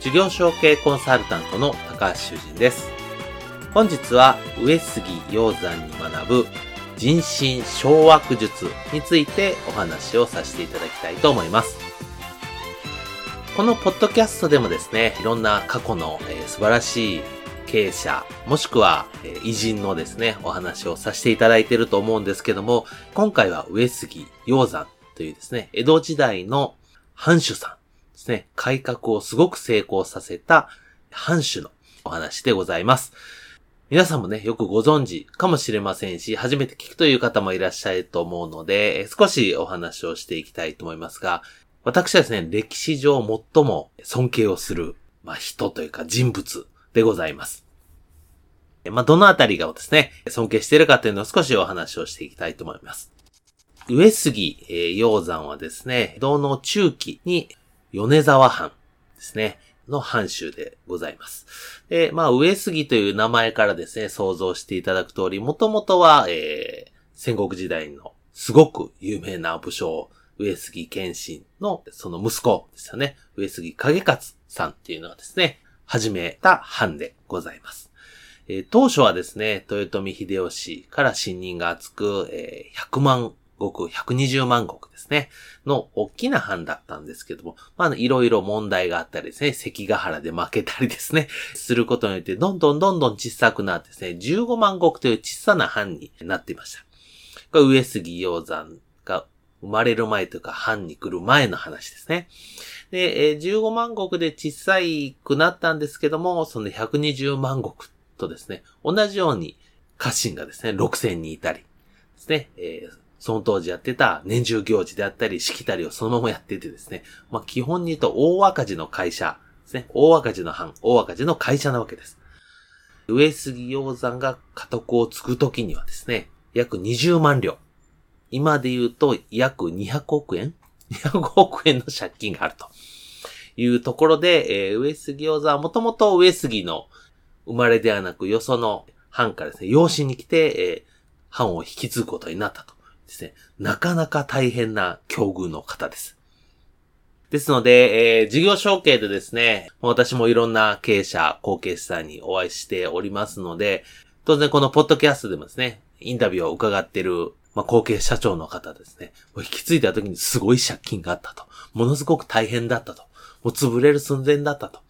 事業承継コンサルタントの高橋修人です。本日は上杉鷹山に学ぶ人心掌握術についてお話をさせていただきたいと思います。このポッドキャストでもですね、いろんな過去の、えー、素晴らしい経営者、もしくは、えー、偉人のですね、お話をさせていただいていると思うんですけども、今回は上杉鷹山というですね、江戸時代の藩主さんですね、改革をすごく成功させた藩主のお話でございます。皆さんもね、よくご存知かもしれませんし、初めて聞くという方もいらっしゃると思うので、少しお話をしていきたいと思いますが、私はですね、歴史上最も尊敬をする、まあ、人というか人物でございます。まあ、どのあたりがですね、尊敬しているかというのを少しお話をしていきたいと思います。上杉、え、鷹山はですね、道の中期に米沢藩ですね、の藩主でございます。で、まあ、上杉という名前からですね、想像していただく通り、もともとは、えー、戦国時代のすごく有名な武将、上杉謙信のその息子ですよね。上杉景勝さんっていうのがですね、始めた藩でございます。えー、当初はですね、豊臣秀吉から信任が厚く、えー、100万国、120万国ですね、の大きな藩だったんですけども、まあ、いろいろ問題があったりですね、関ヶ原で負けたりですね、することによって、どんどんどんどん小さくなってですね、15万国という小さな藩になっていました。これ上杉鷹山が生まれる前というか、藩に来る前の話ですね。で、15万国で小さくなったんですけども、その120万国とですね、同じように家臣がですね、6000人いたりですね、えー、その当時やってた年中行事であったり、しきたりをそのままやっててですね、まあ、基本に言うと大赤字の会社ですね。大赤字の藩、大赤字の会社なわけです。上杉鷹山が家督を継ぐときにはですね、約20万両。今で言うと約200億円 ?200 億円の借金があるというところで、えー、上杉鷹山はもともと上杉の生まれではなく、よその藩からですね、養子に来て、えー、藩を引き継ぐことになったと。ですね、なかなか大変な境遇の方です。ですので、えー、事業承継でですね、私もいろんな経営者、後継者さんにお会いしておりますので、当然このポッドキャストでもですね、インタビューを伺ってる、まあ、後継社長の方ですね、もう引き継いだ時にすごい借金があったと。ものすごく大変だったと。もう潰れる寸前だったと。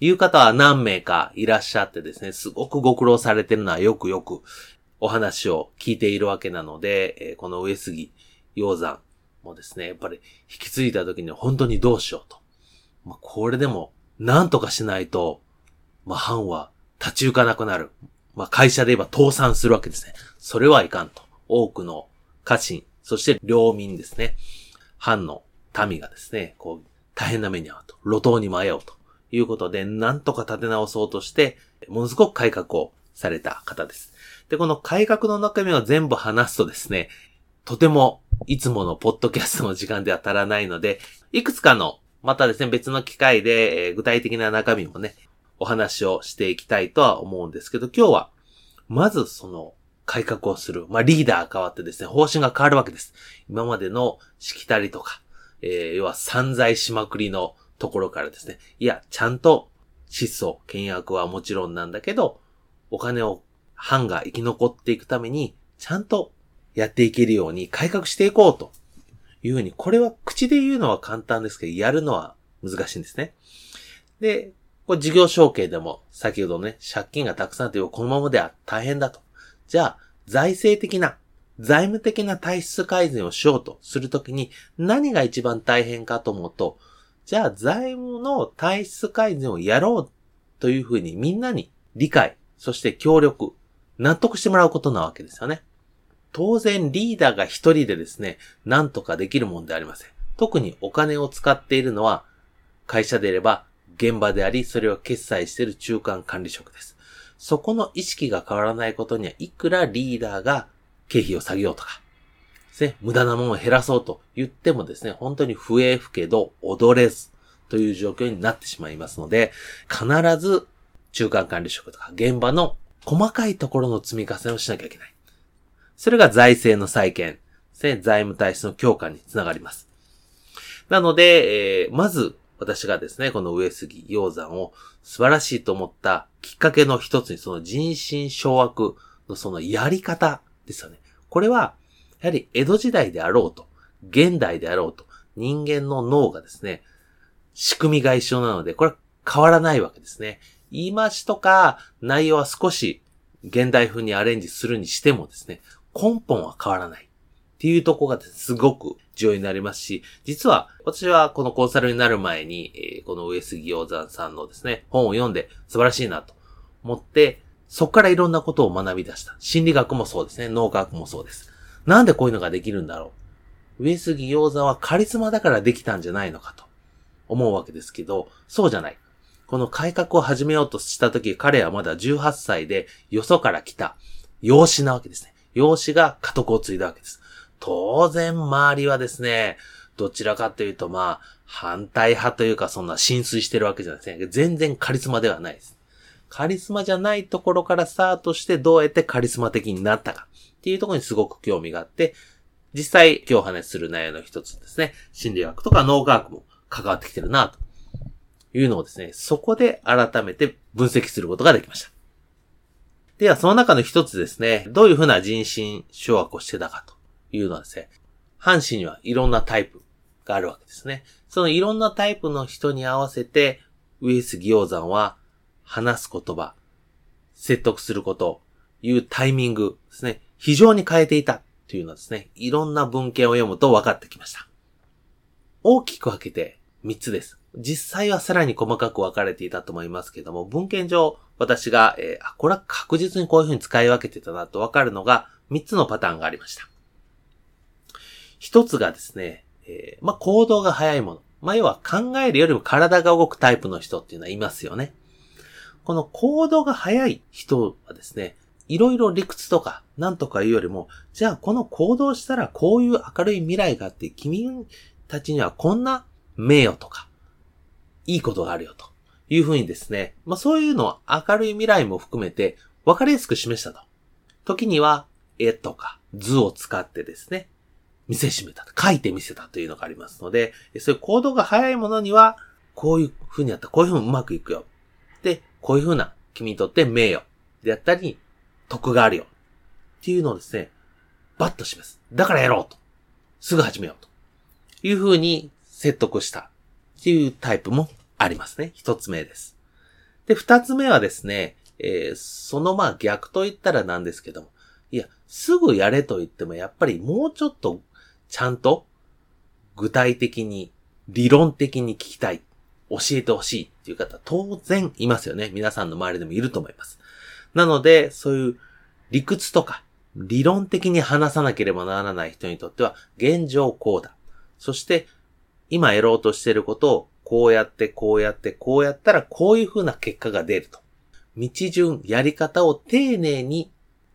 いう方は何名かいらっしゃってですね、すごくご苦労されてるのはよくよくお話を聞いているわけなので、えー、この上杉鷹山もですね、やっぱり引き継いだ時に本当にどうしようと。まあ、これでも何とかしないと、まあ、藩は立ち行かなくなる。まあ、会社で言えば倒産するわけですね。それはいかんと。多くの家臣、そして領民ですね。藩の民がですね、こう、大変な目に遭うと。路頭に迷うということで、なんとか立て直そうとして、ものすごく改革をされた方です。で、この改革の中身を全部話すとですね、とてもいつものポッドキャストの時間では足らないので、いくつかの、またですね、別の機会で、えー、具体的な中身もね、お話をしていきたいとは思うんですけど、今日は、まずその改革をする。まあ、リーダー変わってですね、方針が変わるわけです。今までのしきたりとか、えー、要は散財しまくりのところからですね、いや、ちゃんと失踪、倹約はもちろんなんだけど、お金を藩が生き残っていくために、ちゃんとやっていけるように改革していこうというふうに、これは口で言うのは簡単ですけど、やるのは難しいんですね。で、これ事業承継でも、先ほどね、借金がたくさんあって、このままでは大変だと。じゃあ、財政的な、財務的な体質改善をしようとするときに何が一番大変かと思うと、じゃあ財務の体質改善をやろうというふうにみんなに理解、そして協力、納得してもらうことなわけですよね。当然リーダーが一人でですね、なんとかできるもんでありません。特にお金を使っているのは会社であれば現場であり、それを決済している中間管理職です。そこの意識が変わらないことには、いくらリーダーが経費を下げようとか、ですね、無駄なものを減らそうと言ってもですね、本当に笛吹けど踊れずという状況になってしまいますので、必ず中間管理職とか現場の細かいところの積み重ねをしなきゃいけない。それが財政の再建、財務体質の強化につながります。なので、えー、まず、私がですね、この上杉鷹山を素晴らしいと思ったきっかけの一つに、その人心掌握のそのやり方ですよね。これは、やはり江戸時代であろうと、現代であろうと、人間の脳がですね、仕組みが一緒なので、これは変わらないわけですね。言い回しとか内容は少し現代風にアレンジするにしてもですね、根本は変わらない。っていうとこがすごく重要になりますし、実は私はこのコンサルになる前に、えー、この上杉鷹山さんのですね、本を読んで素晴らしいなと思って、そこからいろんなことを学び出した。心理学もそうですね、脳科学もそうです。なんでこういうのができるんだろう。上杉鷹山はカリスマだからできたんじゃないのかと思うわけですけど、そうじゃない。この改革を始めようとした時、彼はまだ18歳で、よそから来た、養子なわけですね。養子が家督を継いだわけです。当然周りはですね、どちらかというとまあ、反対派というかそんな浸水してるわけじゃないですね。全然カリスマではないです。カリスマじゃないところからスタートしてどうやってカリスマ的になったかっていうところにすごく興味があって、実際今日お話しする内容の一つですね、心理学とか脳科学も関わってきてるなというのをですね、そこで改めて分析することができました。では、その中の一つですね、どういうふうな人心掌握をしてたかというのはですね、半身にはいろんなタイプがあるわけですね。そのいろんなタイプの人に合わせて、上杉鷹山は話す言葉、説得すること、いうタイミングですね、非常に変えていたというのはですね、いろんな文献を読むと分かってきました。大きく分けて3つです。実際はさらに細かく分かれていたと思いますけども、文献上私が、えー、これは確実にこういうふうに使い分けてたなと分かるのが3つのパターンがありました。一つがですね、えー、まあ、行動が早いもの。まあ、要は考えるよりも体が動くタイプの人っていうのはいますよね。この行動が早い人はですね、いろいろ理屈とかなんとかいうよりも、じゃあこの行動したらこういう明るい未来があって、君たちにはこんな名誉とか、いいことがあるよというふうにですね、まあそういうのを明るい未来も含めて分かりやすく示したと。時には絵とか図を使ってですね、見せしめた、書いてみせたというのがありますので、そういう行動が早いものには、こういう風にやったこういう風にうまくいくよ。で、こういう風な君にとって名誉であったり、得があるよ。っていうのをですね、バッと示す。だからやろうと。すぐ始めようと。いう風に説得したっていうタイプもありますね。一つ目です。で、二つ目はですね、えー、そのまあ逆と言ったらなんですけども、いや、すぐやれと言ってもやっぱりもうちょっとちゃんと具体的に、理論的に聞きたい、教えてほしいっていう方当然いますよね。皆さんの周りでもいると思います。なので、そういう理屈とか理論的に話さなければならない人にとっては、現状こうだ。そして、今やろうとしてることを、こうやって、こうやって、こうやったら、こういう風な結果が出ると。道順、やり方を丁寧に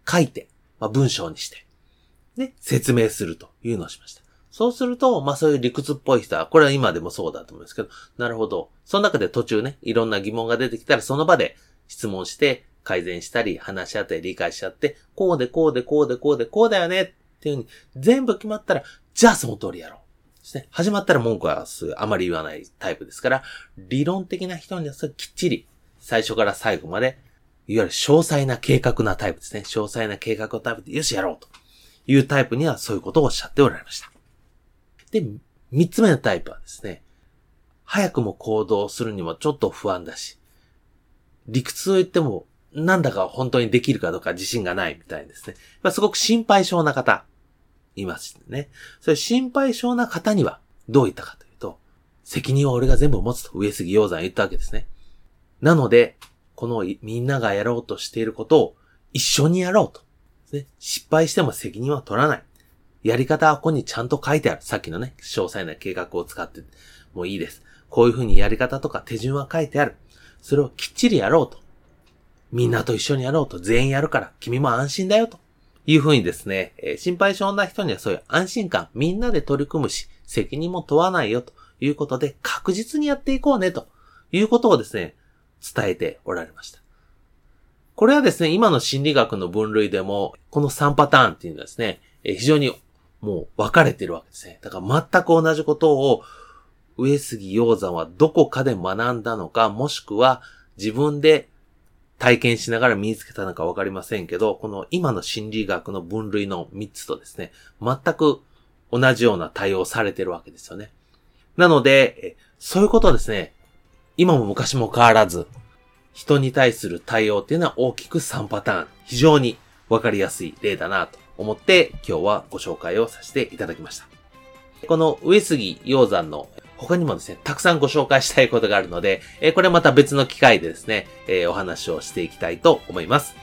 書いて、まあ、文章にして、ね、説明するというのをしました。そうすると、まあそういう理屈っぽい人は、これは今でもそうだと思うんですけど、なるほど。その中で途中ね、いろんな疑問が出てきたら、その場で質問して、改善したり、話し合ったり、理解し合って、こうでこうでこうでこうでこうだよねっていうふうに、全部決まったら、じゃあその通りやろう。ですね。始まったら文句はあまり言わないタイプですから、理論的な人にはきっちり、最初から最後まで、いわゆる詳細な計画なタイプですね。詳細な計画のタイプで、よしやろうと。いうタイプにはそういうことをおっしゃっておられました。で、三つ目のタイプはですね、早くも行動するにもちょっと不安だし、理屈を言っても、なんだか本当にできるかどうか自信がないみたいですね。まあ、すごく心配性な方、いますね。それ心配性な方にはどう言ったかというと、責任は俺が全部持つと上杉鷹山言ったわけですね。なので、このみんながやろうとしていることを一緒にやろうと。ね、失敗しても責任は取らない。やり方はここにちゃんと書いてある。さっきのね、詳細な計画を使ってもいいです。こういうふうにやり方とか手順は書いてある。それをきっちりやろうと。みんなと一緒にやろうと。全員やるから、君も安心だよと。いうふうにですね、え、心配性な人にはそういう安心感、みんなで取り組むし、責任も問わないよということで、確実にやっていこうねということをですね、伝えておられました。これはですね、今の心理学の分類でも、この3パターンっていうのはですね、え、非常にもう分かれてるわけですね。だから全く同じことを、上杉鷹山はどこかで学んだのか、もしくは自分で体験しながら身につけたのかわかりませんけど、この今の心理学の分類の3つとですね、全く同じような対応されてるわけですよね。なので、そういうことですね、今も昔も変わらず、人に対する対応っていうのは大きく3パターン、非常にわかりやすい例だなと思って今日はご紹介をさせていただきました。この上杉鷹山の他にもですね、たくさんご紹介したいことがあるので、えこれまた別の機会でですね、えお話をしていきたいと思います。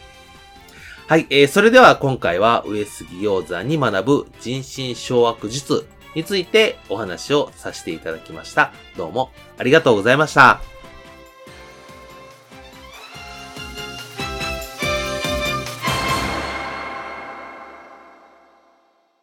はい、えー、それでは今回は上杉鷹山に学ぶ人心掌握術についてお話をさせていただきました。どうもありがとうございました。